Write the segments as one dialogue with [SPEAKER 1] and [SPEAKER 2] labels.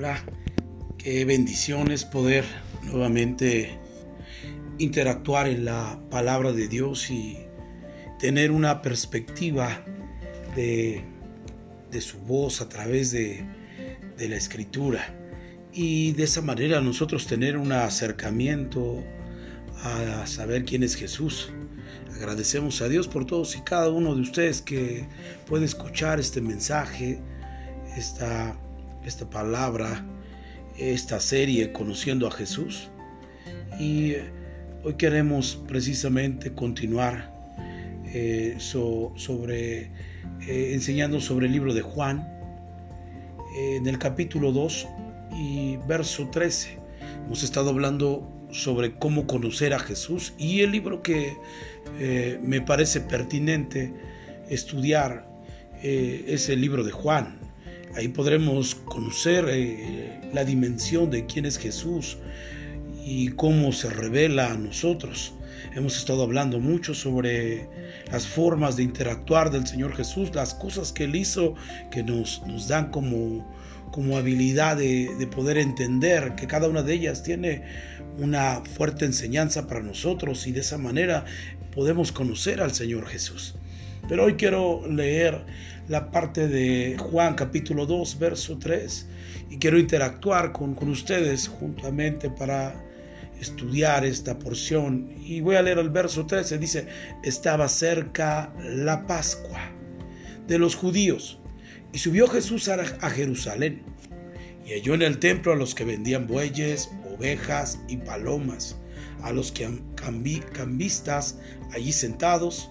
[SPEAKER 1] Hola, qué bendiciones poder nuevamente interactuar en la palabra de Dios y tener una perspectiva de, su voz a través de, de la escritura y de esa manera nosotros tener un acercamiento a saber quién es Jesús. Agradecemos a Dios por todos y cada uno de ustedes que puede escuchar este mensaje, esta esta palabra, esta serie Conociendo a Jesús. Y hoy queremos precisamente continuar eh, sobre, eh, enseñando sobre el libro de Juan, en el capítulo 2 y verso 13. Hemos estado hablando sobre cómo conocer a Jesús y el libro que eh, me parece pertinente estudiar es el libro de Juan. Ahí podremos conocer eh, la dimensión de quién es Jesús y cómo se revela a nosotros. Hemos estado hablando mucho sobre las formas de interactuar del Señor Jesús, las cosas que Él hizo que nos, dan como, habilidad de poder entender que cada una de ellas tiene una fuerte enseñanza para nosotros y de esa manera podemos conocer al Señor Jesús. Pero hoy quiero leer la parte de Juan capítulo 2, verso 3, y quiero interactuar con, con ustedes juntamente para estudiar esta porción. Y voy a leer el verso 13, dice, estaba cerca la Pascua de los judíos, y subió Jesús a, a Jerusalén, y halló en el templo a los que vendían bueyes, ovejas y palomas, a los que cambistas allí sentados,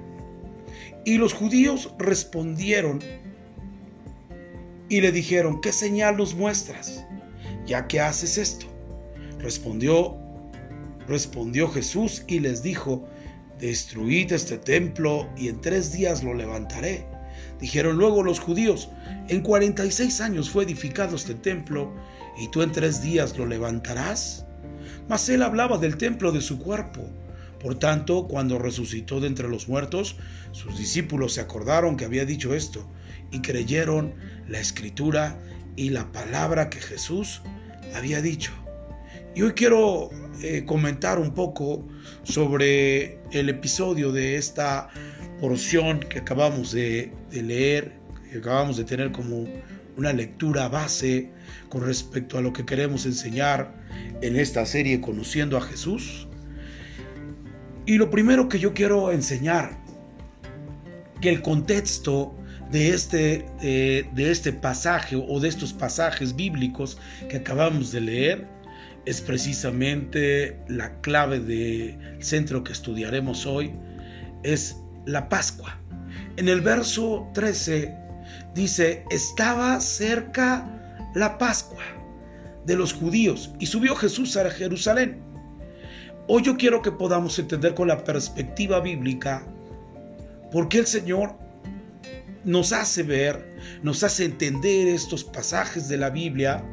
[SPEAKER 1] Y los judíos respondieron y le dijeron, ¿qué señal nos muestras? Ya que haces esto. Respondió, respondió Jesús y les dijo, destruid este templo y en tres días lo levantaré. Dijeron luego los judíos, en cuarenta y seis años fue edificado este templo y tú en tres días lo levantarás. Mas él hablaba del templo de su cuerpo. Por tanto, cuando resucitó de entre los muertos, sus discípulos se acordaron que había dicho esto y creyeron la escritura y la palabra que Jesús había dicho. Y hoy quiero eh, comentar un poco sobre el episodio de esta porción que acabamos de, de leer, que acabamos de tener como una lectura base con respecto a lo que queremos enseñar en esta serie Conociendo a Jesús. Y lo primero que yo quiero enseñar, que el contexto de este, de este pasaje o de estos pasajes bíblicos que acabamos de leer es precisamente la clave del centro que estudiaremos hoy, es la Pascua. En el verso 13 dice, estaba cerca la Pascua de los judíos y subió Jesús a Jerusalén. Hoy yo quiero que podamos entender con la perspectiva bíblica por qué el Señor nos hace ver, nos hace entender estos pasajes de la Biblia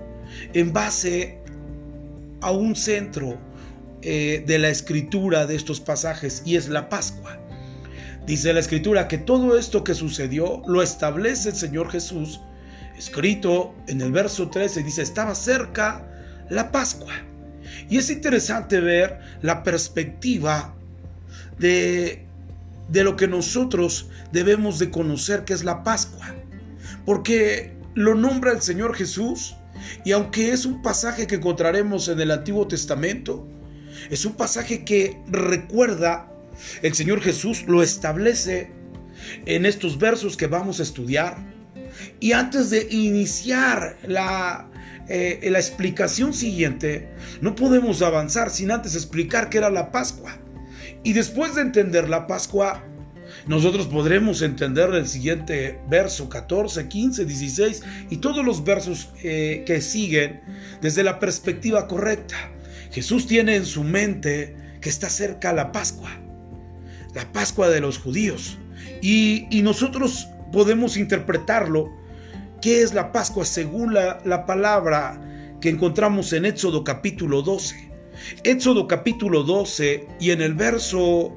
[SPEAKER 1] en base a un centro eh, de la escritura de estos pasajes y es la Pascua. Dice la escritura que todo esto que sucedió lo establece el Señor Jesús, escrito en el verso 13, dice, estaba cerca la Pascua. Y es interesante ver la perspectiva de, de lo que nosotros debemos de conocer que es la Pascua. Porque lo nombra el Señor Jesús y aunque es un pasaje que encontraremos en el Antiguo Testamento, es un pasaje que recuerda el Señor Jesús, lo establece en estos versos que vamos a estudiar. Y antes de iniciar la, eh, la explicación siguiente, no podemos avanzar sin antes explicar qué era la Pascua. Y después de entender la Pascua, nosotros podremos entender el siguiente verso 14, 15, 16 y todos los versos eh, que siguen desde la perspectiva correcta. Jesús tiene en su mente que está cerca la Pascua, la Pascua de los judíos. Y, nosotros podemos interpretarlo. ¿Qué es la Pascua según la, la palabra que encontramos en Éxodo capítulo 12? Éxodo capítulo 12 y en el verso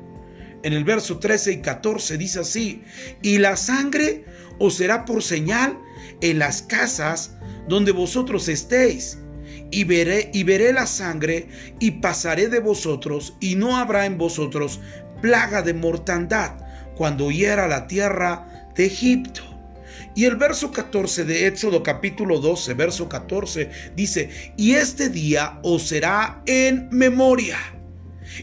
[SPEAKER 1] en el verso 13 y 14 dice así, y la sangre os será por señal en las casas donde vosotros estéis, y veré, y veré la sangre, y pasaré de vosotros, y no habrá en vosotros plaga de mortandad cuando hiera la tierra de Egipto. Y el verso 14 de Éxodo capítulo 12, verso 14 dice, y este día os será en memoria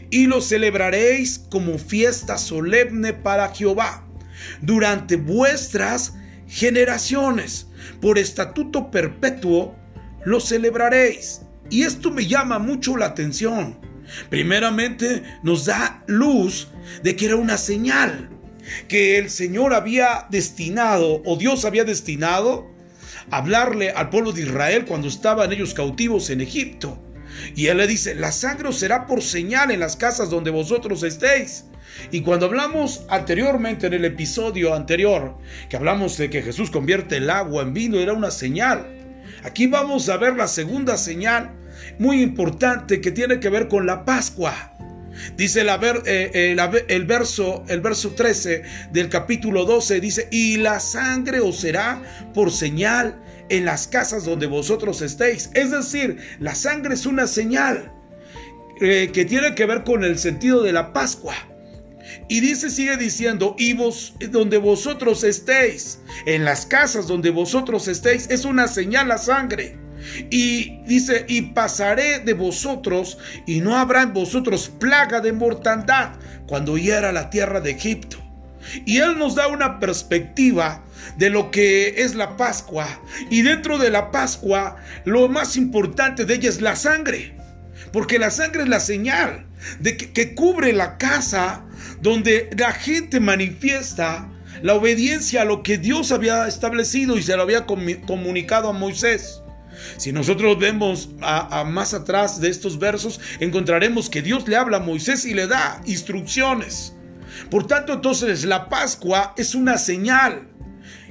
[SPEAKER 1] y lo celebraréis como fiesta solemne para Jehová durante vuestras generaciones. Por estatuto perpetuo lo celebraréis. Y esto me llama mucho la atención. Primeramente nos da luz de que era una señal que el Señor había destinado o Dios había destinado hablarle al pueblo de Israel cuando estaban ellos cautivos en Egipto. Y él le dice, la sangre será por señal en las casas donde vosotros estéis. Y cuando hablamos anteriormente en el episodio anterior, que hablamos de que Jesús convierte el agua en vino, era una señal. Aquí vamos a ver la segunda señal muy importante que tiene que ver con la Pascua. Dice el, eh, eh, el, verso, el verso 13 del capítulo 12, dice, y la sangre os será por señal en las casas donde vosotros estéis. Es decir, la sangre es una señal eh, que tiene que ver con el sentido de la Pascua. Y dice, sigue diciendo, y vos, donde vosotros estéis, en las casas donde vosotros estéis, es una señal la sangre. Y dice, y pasaré de vosotros, y no habrá en vosotros plaga de mortandad cuando hiera la tierra de Egipto. Y Él nos da una perspectiva de lo que es la Pascua. Y dentro de la Pascua, lo más importante de ella es la sangre. Porque la sangre es la señal de que, cubre la casa donde la gente manifiesta la obediencia a lo que Dios había establecido y se lo había comunicado a Moisés. Si nosotros vemos a, más atrás de estos versos, encontraremos que Dios le habla a Moisés y le da instrucciones. Por tanto, entonces la Pascua es una señal.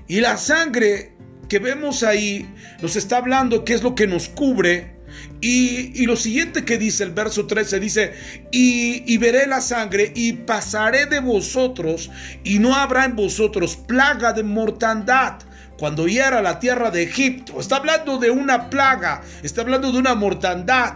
[SPEAKER 1] Y la sangre que vemos ahí nos está hablando qué es lo que nos cubre. Y, lo siguiente que dice el verso 13 dice, y, y, veré la sangre y pasaré de vosotros y no habrá en vosotros plaga de mortandad cuando hiera la tierra de Egipto. Está hablando de una plaga, está hablando de una mortandad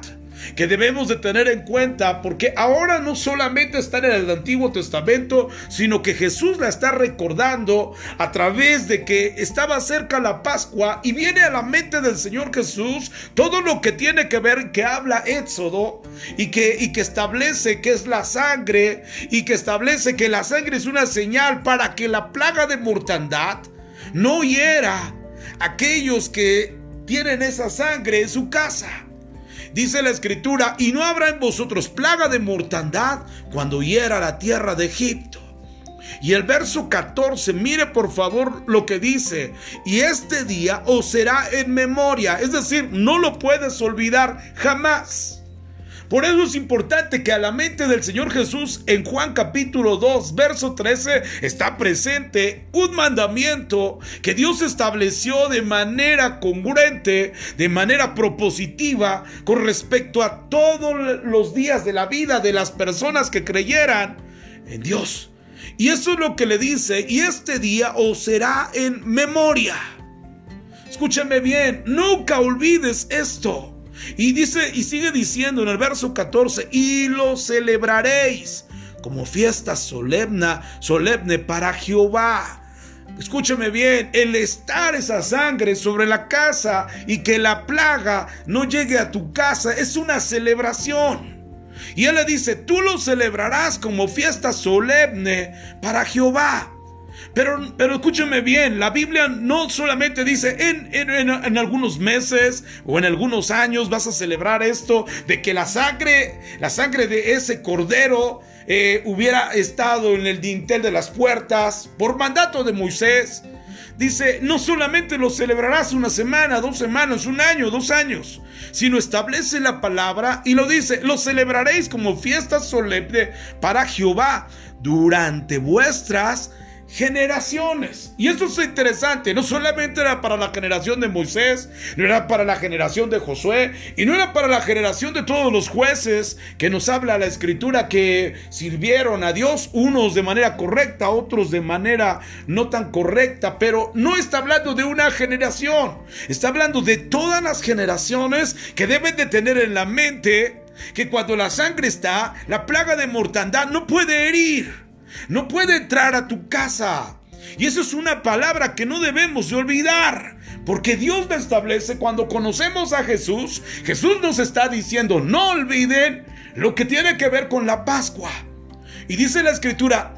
[SPEAKER 1] que debemos de tener en cuenta porque ahora no solamente está en el Antiguo Testamento, sino que Jesús la está recordando a través de que estaba cerca la Pascua y viene a la mente del Señor Jesús todo lo que tiene que ver que habla Éxodo y que, y que establece que es la sangre y que establece que la sangre es una señal para que la plaga de mortandad no hiera aquellos que tienen esa sangre en su casa. Dice la escritura, y no habrá en vosotros plaga de mortandad cuando hiera la tierra de Egipto. Y el verso 14, mire por favor lo que dice, y este día os será en memoria, es decir, no lo puedes olvidar jamás. Por eso es importante que a la mente del Señor Jesús en Juan capítulo 2, verso 13, está presente un mandamiento que Dios estableció de manera congruente, de manera propositiva, con respecto a todos los días de la vida de las personas que creyeran en Dios. Y eso es lo que le dice, y este día os será en memoria. Escúchame bien, nunca olvides esto. Y dice y sigue diciendo en el verso 14, "Y lo celebraréis como fiesta solemne, solemne para Jehová." Escúcheme bien, el estar esa sangre sobre la casa y que la plaga no llegue a tu casa es una celebración. Y él le dice, tú lo celebrarás como fiesta solemne para Jehová. Pero, pero escúcheme bien, la Biblia no solamente dice en, en, algunos meses o en algunos años vas a celebrar esto de que la sangre, la sangre de ese cordero eh, hubiera estado en el dintel de las puertas por mandato de Moisés. Dice, no solamente lo celebrarás una semana, dos semanas, un año, dos años, sino establece la palabra y lo dice, lo celebraréis como fiesta solemne para Jehová durante vuestras generaciones. Y eso es interesante, no solamente era para la generación de Moisés, no era para la generación de Josué, y no era para la generación de todos los jueces que nos habla la escritura que sirvieron a Dios, unos de manera correcta, otros de manera no tan correcta, pero no está hablando de una generación, está hablando de todas las generaciones que deben de tener en la mente que cuando la sangre está, la plaga de mortandad no puede herir. No puede entrar a tu casa. Y eso es una palabra que no debemos de olvidar. Porque Dios lo establece cuando conocemos a Jesús. Jesús nos está diciendo, no olviden lo que tiene que ver con la Pascua. Y dice la escritura,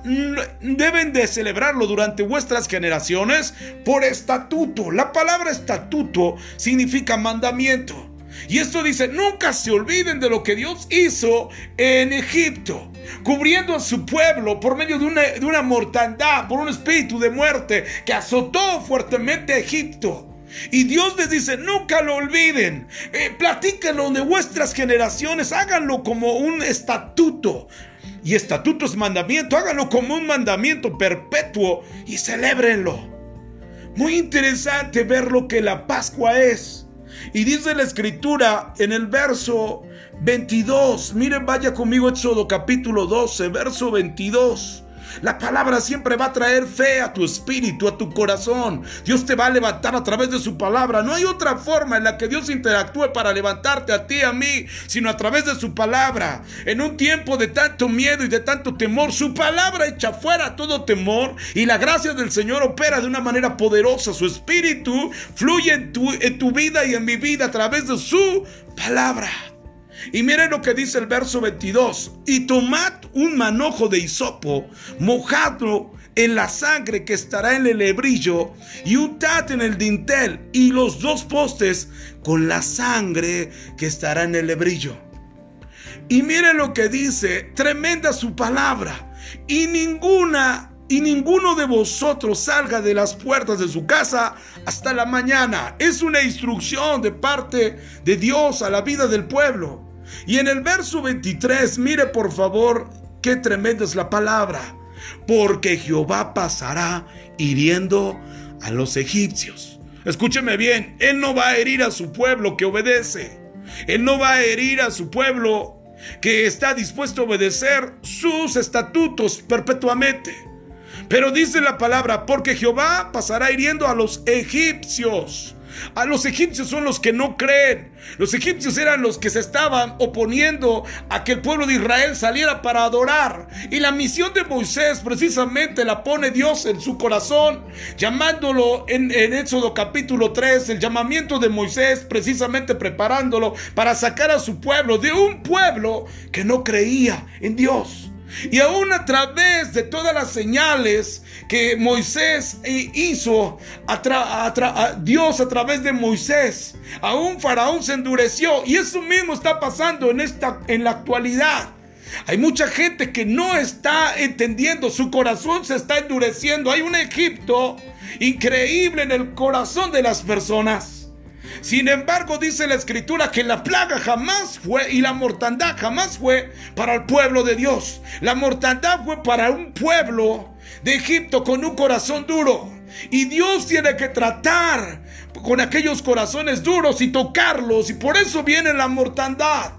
[SPEAKER 1] deben de celebrarlo durante vuestras generaciones por estatuto. La palabra estatuto significa mandamiento. Y esto dice, nunca se olviden de lo que Dios hizo en Egipto, cubriendo a su pueblo por medio de una, mortandad, por un espíritu de muerte que azotó fuertemente a Egipto. Y Dios les dice, nunca lo olviden, eh, platíquenlo de vuestras generaciones, háganlo como un estatuto. Y estatuto es mandamiento, háganlo como un mandamiento perpetuo y celébrenlo. Muy interesante ver lo que la Pascua es. Y dice la escritura en el verso 22, miren, vaya conmigo Éxodo capítulo 12, verso 22. La palabra siempre va a traer fe a tu espíritu, a tu corazón. Dios te va a levantar a través de su palabra. No hay otra forma en la que Dios interactúe para levantarte a ti, a mí, sino a través de su palabra. En un tiempo de tanto miedo y de tanto temor, su palabra echa fuera todo temor y la gracia del Señor opera de una manera poderosa. Su espíritu fluye en tu, en tu vida y en mi vida a través de su palabra. Y miren lo que dice el verso 22. Y tomad un manojo de hisopo, mojadlo en la sangre que estará en el hebrillo, y untad en el dintel y los dos postes con la sangre que estará en el hebrillo. Y miren lo que dice, tremenda su palabra. Y ninguna y ninguno de vosotros salga de las puertas de su casa hasta la mañana. Es una instrucción de parte de Dios a la vida del pueblo. Y en el verso 23, mire por favor qué tremenda es la palabra. Porque Jehová pasará hiriendo a los egipcios. Escúcheme bien, Él no va a herir a su pueblo que obedece. Él no va a herir a su pueblo que está dispuesto a obedecer sus estatutos perpetuamente. Pero dice la palabra, porque Jehová pasará hiriendo a los egipcios. A los egipcios son los que no creen. Los egipcios eran los que se estaban oponiendo a que el pueblo de Israel saliera para adorar. Y la misión de Moisés precisamente la pone Dios en su corazón, llamándolo en, Éxodo capítulo 3, el llamamiento de Moisés precisamente preparándolo para sacar a su pueblo de un pueblo que no creía en Dios. Y aún a través de todas las señales que Moisés hizo, a Dios a través de Moisés, aún Faraón se endureció. Y eso mismo está pasando en, esta, en la actualidad. Hay mucha gente que no está entendiendo, su corazón se está endureciendo. Hay un Egipto increíble en el corazón de las personas. Sin embargo, dice la escritura que la plaga jamás fue y la mortandad jamás fue para el pueblo de Dios. La mortandad fue para un pueblo de Egipto con un corazón duro. Y Dios tiene que tratar con aquellos corazones duros y tocarlos. Y por eso viene la mortandad.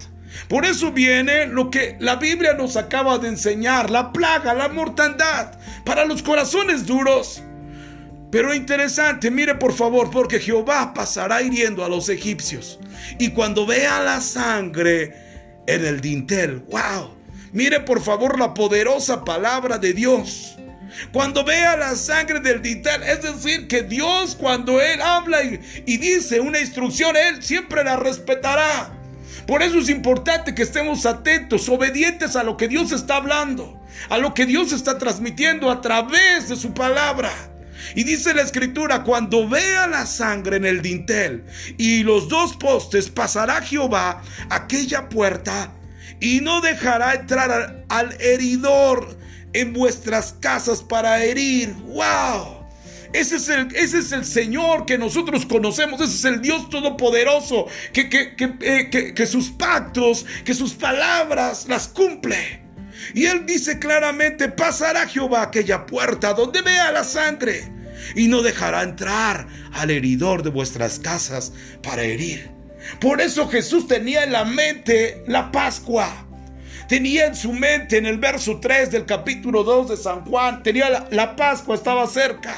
[SPEAKER 1] Por eso viene lo que la Biblia nos acaba de enseñar, la plaga, la mortandad, para los corazones duros. Pero interesante, mire por favor, porque Jehová pasará hiriendo a los egipcios. Y cuando vea la sangre en el dintel, wow, mire por favor la poderosa palabra de Dios. Cuando vea la sangre del dintel, es decir, que Dios cuando Él habla y, dice una instrucción, Él siempre la respetará. Por eso es importante que estemos atentos, obedientes a lo que Dios está hablando. a lo que Dios está transmitiendo a través de su palabra. Y dice la escritura, cuando vea la sangre en el dintel y los dos postes, pasará Jehová aquella puerta y no dejará entrar al heridor en vuestras casas para herir. ¡Wow! Ese es, el, ese es el Señor que nosotros conocemos, ese es el Dios Todopoderoso, que, que, eh, que, sus pactos, que sus palabras las cumple. Y Él dice claramente, pasará Jehová aquella puerta donde vea la sangre y no dejará entrar al heridor de vuestras casas para herir. Por eso Jesús tenía en la mente la Pascua. Tenía en su mente en el verso 3 del capítulo 2 de San Juan, tenía la, Pascua, estaba cerca.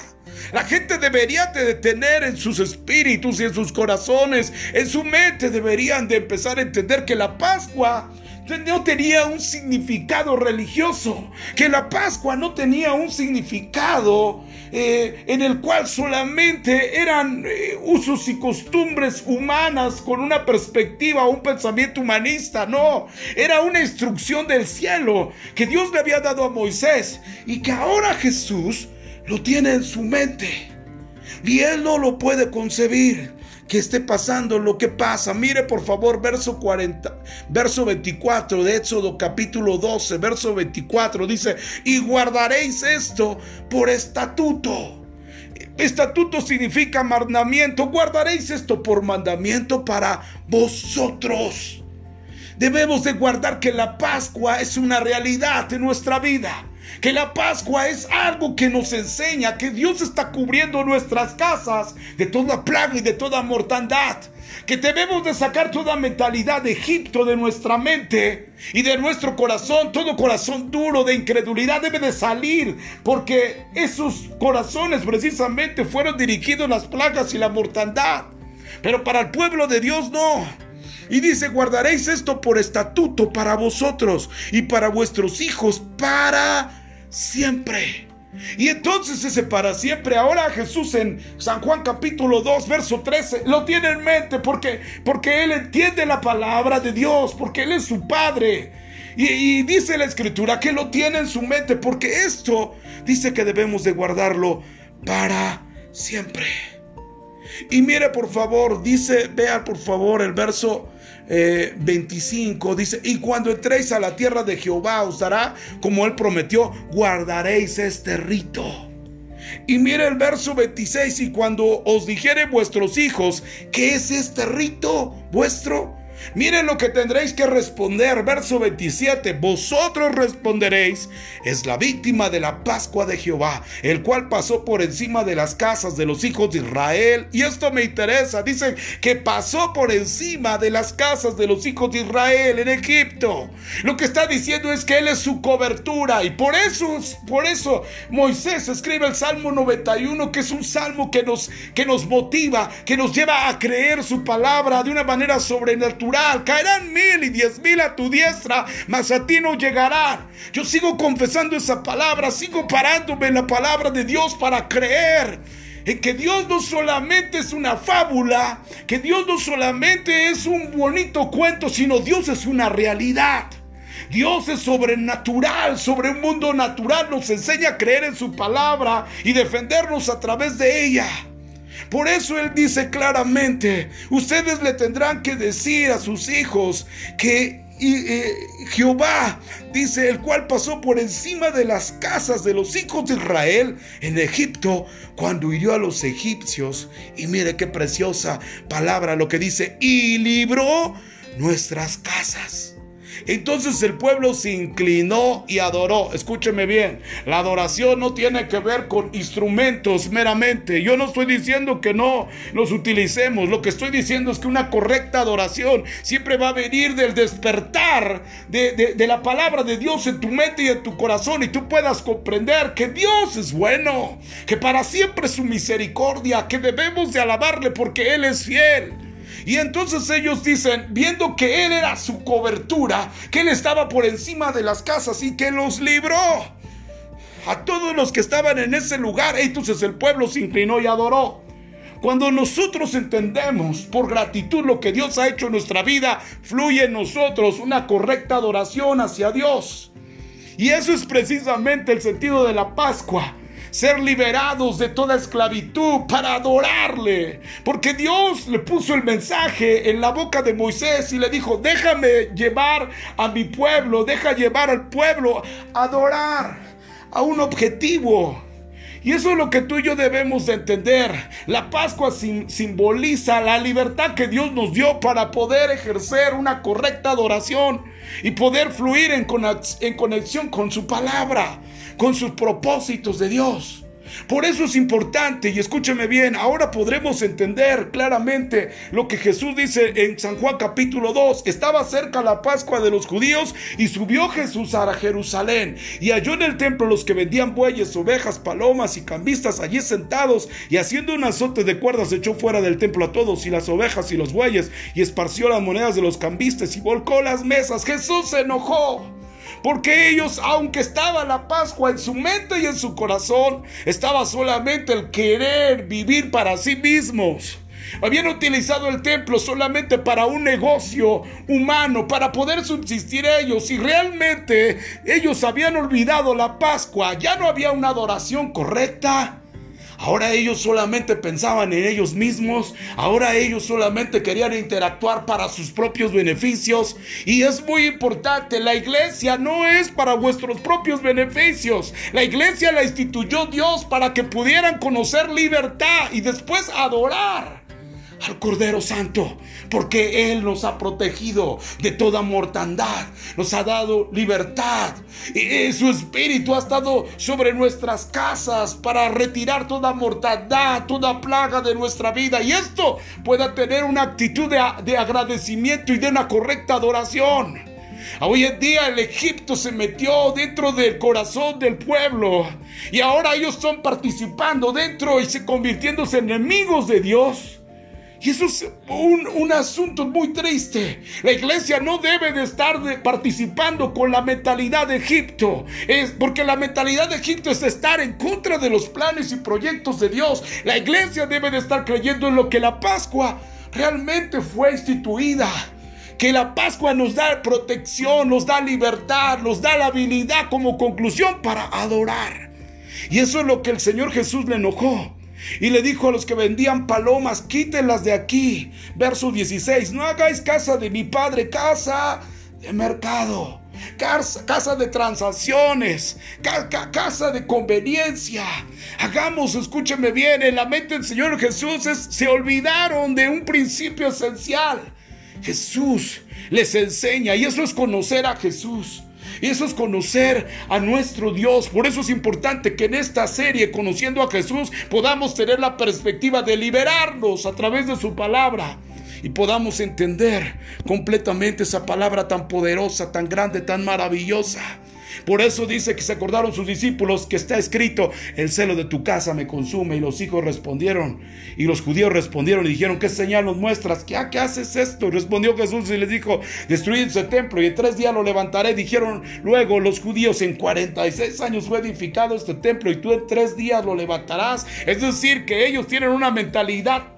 [SPEAKER 1] La gente debería de tener en sus espíritus y en sus corazones, en su mente deberían de empezar a entender que la Pascua no tenía un significado religioso, que la Pascua no tenía un significado eh, en el cual solamente eran eh, usos y costumbres humanas con una perspectiva, un pensamiento humanista, no, era una instrucción del cielo que Dios le había dado a Moisés y que ahora Jesús lo tiene en su mente. Y él no lo puede concebir que esté pasando lo que pasa. Mire por favor verso 40, verso 24 de Éxodo capítulo 12, verso 24 dice, "Y guardaréis esto por estatuto." Estatuto significa mandamiento. Guardaréis esto por mandamiento para vosotros. Debemos de guardar que la Pascua es una realidad en nuestra vida que la Pascua es algo que nos enseña que Dios está cubriendo nuestras casas de toda plaga y de toda mortandad. Que debemos de sacar toda mentalidad de Egipto de nuestra mente y de nuestro corazón. Todo corazón duro de incredulidad debe de salir porque esos corazones precisamente fueron dirigidos las plagas y la mortandad. Pero para el pueblo de Dios no. Y dice, guardaréis esto por estatuto para vosotros y para vuestros hijos para siempre. Y entonces ese para siempre, ahora Jesús en San Juan capítulo 2, verso 13, lo tiene en mente porque, porque Él entiende la palabra de Dios, porque Él es su Padre. Y, dice la escritura que lo tiene en su mente, porque esto dice que debemos de guardarlo para siempre. Y mire por favor, dice, vea por favor el verso 25 eh, dice, y cuando entréis a la tierra de Jehová os dará como él prometió, guardaréis este rito. Y mire el verso 26, y cuando os dijere vuestros hijos, ¿qué es este rito vuestro? Miren lo que tendréis que responder. Verso 27. Vosotros responderéis, es la víctima de la Pascua de Jehová, el cual pasó por encima de las casas de los hijos de Israel. Y esto me interesa. Dicen que pasó por encima de las casas de los hijos de Israel en Egipto. Lo que está diciendo es que Él es su cobertura. Y por eso, por eso Moisés escribe el Salmo 91, que es un salmo que nos, que nos motiva, que nos lleva a creer su palabra de una manera sobrenatural Caerán mil y diez mil a tu diestra, mas a ti no llegarán. Yo sigo confesando esa palabra, sigo parándome en la palabra de Dios para creer en que Dios no solamente es una fábula, que Dios no solamente es un bonito cuento, sino Dios es una realidad. Dios es sobrenatural, sobre un mundo natural, nos enseña a creer en su palabra y defendernos a través de ella. Por eso Él dice claramente, ustedes le tendrán que decir a sus hijos que eh, Jehová, dice, el cual pasó por encima de las casas de los hijos de Israel en Egipto cuando hirió a los egipcios. Y mire qué preciosa palabra lo que dice, y libró nuestras casas. Entonces el pueblo se inclinó y adoró. Escúcheme bien, la adoración no tiene que ver con instrumentos meramente. Yo no estoy diciendo que no los utilicemos. Lo que estoy diciendo es que una correcta adoración siempre va a venir del despertar de, la palabra de Dios en tu mente y en tu corazón y tú puedas comprender que Dios es bueno, que para siempre su misericordia, que debemos de alabarle porque Él es fiel. Y entonces ellos dicen, viendo que Él era su cobertura, que Él estaba por encima de las casas y que los libró a todos los que estaban en ese lugar. Entonces el pueblo se inclinó y adoró. Cuando nosotros entendemos por gratitud lo que Dios ha hecho en nuestra vida, fluye en nosotros una correcta adoración hacia Dios. Y eso es precisamente el sentido de la Pascua ser liberados de toda esclavitud para adorarle. Porque Dios le puso el mensaje en la boca de Moisés y le dijo, déjame llevar a mi pueblo, deja llevar al pueblo a adorar a un objetivo. Y eso es lo que tú y yo debemos de entender. La Pascua simboliza la libertad que Dios nos dio para poder ejercer una correcta adoración y poder fluir en conexión con su palabra, con sus propósitos de Dios. Por eso es importante, y escúcheme bien, ahora podremos entender claramente lo que Jesús dice en San Juan capítulo 2. Estaba cerca la Pascua de los judíos y subió Jesús a Jerusalén y halló en el templo los que vendían bueyes, ovejas, palomas y cambistas allí sentados y haciendo un azote de cuerdas echó fuera del templo a todos y las ovejas y los bueyes y esparció las monedas de los cambistas y volcó las mesas. Jesús se enojó. Porque ellos, aunque estaba la Pascua en su mente y en su corazón, estaba solamente el querer vivir para sí mismos. Habían utilizado el templo solamente para un negocio humano, para poder subsistir ellos. Y realmente ellos habían olvidado la Pascua. Ya no había una adoración correcta. Ahora ellos solamente pensaban en ellos mismos, ahora ellos solamente querían interactuar para sus propios beneficios. Y es muy importante, la iglesia no es para vuestros propios beneficios. La iglesia la instituyó Dios para que pudieran conocer libertad y después adorar al Cordero Santo, porque Él nos ha protegido de toda mortandad, nos ha dado libertad. Y su Espíritu ha estado sobre nuestras casas para retirar toda mortandad, toda plaga de nuestra vida. Y esto pueda tener una actitud de, de agradecimiento y de una correcta adoración. Hoy en día el Egipto se metió dentro del corazón del pueblo y ahora ellos están participando dentro y se convirtiéndose en enemigos de Dios. Y eso es un, asunto muy triste. La iglesia no debe de estar participando con la mentalidad de Egipto. Es porque la mentalidad de Egipto es estar en contra de los planes y proyectos de Dios. La iglesia debe de estar creyendo en lo que la Pascua realmente fue instituida. Que la Pascua nos da protección, nos da libertad, nos da la habilidad como conclusión para adorar. Y eso es lo que el Señor Jesús le enojó. Y le dijo a los que vendían palomas, quítenlas de aquí. Verso 16, no hagáis casa de mi padre, casa de mercado. Casa, de transacciones, casa de conveniencia. Hagamos, escúcheme bien, en la mente del Señor Jesús se olvidaron de un principio esencial. Jesús les enseña y eso es conocer a Jesús. Y eso es conocer a nuestro Dios. Por eso es importante que en esta serie, conociendo a Jesús, podamos tener la perspectiva de liberarnos a través de su palabra y podamos entender completamente esa palabra tan poderosa, tan grande, tan maravillosa. Por eso dice que se acordaron sus discípulos que está escrito, el celo de tu casa me consume. Y los hijos respondieron, y los judíos respondieron y dijeron, ¿qué señal nos muestras? ¿Qué, ¿Qué haces esto? Respondió Jesús y les dijo, destruid ese templo y en tres días lo levantaré. Dijeron luego los judíos, en 46 años fue edificado este templo y tú en tres días lo levantarás. Es decir, que ellos tienen una mentalidad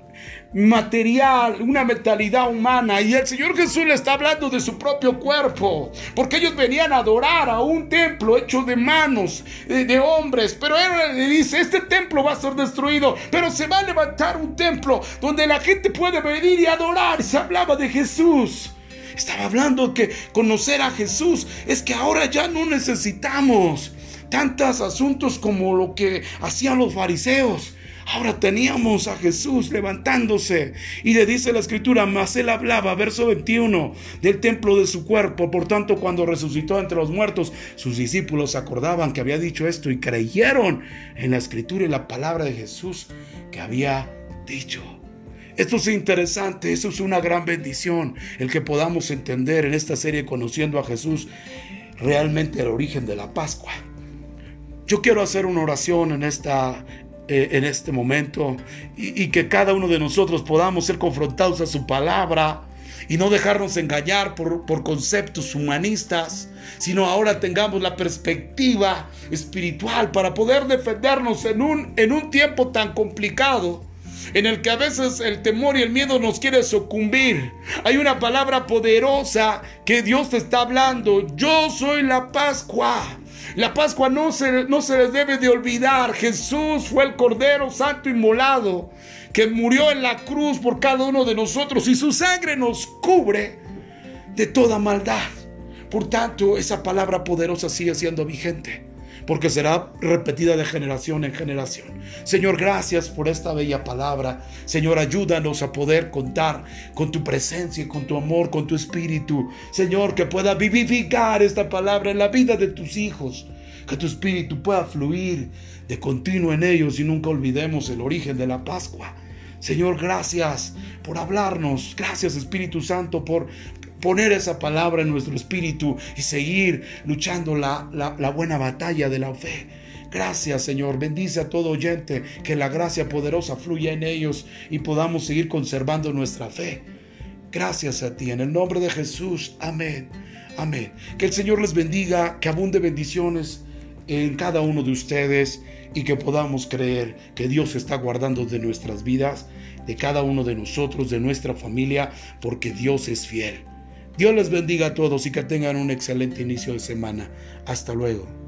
[SPEAKER 1] material, una mentalidad humana. Y el Señor Jesús le está hablando de su propio cuerpo, porque ellos venían a adorar a un templo hecho de manos de, hombres. Pero él le dice, este templo va a ser destruido, pero se va a levantar un templo donde la gente puede venir y adorar. Se hablaba de Jesús. Estaba hablando que conocer a Jesús es que ahora ya no necesitamos tantos asuntos como lo que hacían los fariseos. Ahora teníamos a Jesús levantándose y le dice la escritura, mas él hablaba, verso 21, del templo de su cuerpo. Por tanto, cuando resucitó entre los muertos, sus discípulos acordaban que había dicho esto y creyeron en la escritura y la palabra de Jesús que había dicho. Esto es interesante, eso es una gran bendición, el que podamos entender en esta serie conociendo a Jesús realmente el origen de la Pascua. Yo quiero hacer una oración en esta, eh, en este momento y, que cada uno de nosotros podamos ser confrontados a su palabra y no dejarnos engañar por, por, conceptos humanistas, sino ahora tengamos la perspectiva espiritual para poder defendernos en un, en un tiempo tan complicado. En el que a veces el temor y el miedo nos quiere sucumbir. Hay una palabra poderosa que Dios te está hablando. Yo soy la Pascua. La Pascua no se, no se les debe de olvidar. Jesús fue el Cordero Santo inmolado que murió en la cruz por cada uno de nosotros y su sangre nos cubre de toda maldad. Por tanto, esa palabra poderosa sigue siendo vigente porque será repetida de generación en generación. Señor, gracias por esta bella palabra. Señor, ayúdanos a poder contar con tu presencia, con tu amor, con tu espíritu. Señor, que pueda vivificar esta palabra en la vida de tus hijos. Que tu espíritu pueda fluir de continuo en ellos y nunca olvidemos el origen de la Pascua. Señor, gracias por hablarnos. Gracias Espíritu Santo por poner esa palabra en nuestro espíritu y seguir luchando la, la, buena batalla de la fe. Gracias Señor, bendice a todo oyente, que la gracia poderosa fluya en ellos y podamos seguir conservando nuestra fe. Gracias a ti, en el nombre de Jesús, amén, amén. Que el Señor les bendiga, que abunde bendiciones en cada uno de ustedes y que podamos creer que Dios está guardando de nuestras vidas, de cada uno de nosotros, de nuestra familia, porque Dios es fiel. Dios les bendiga a todos y que tengan un excelente inicio de semana. Hasta luego.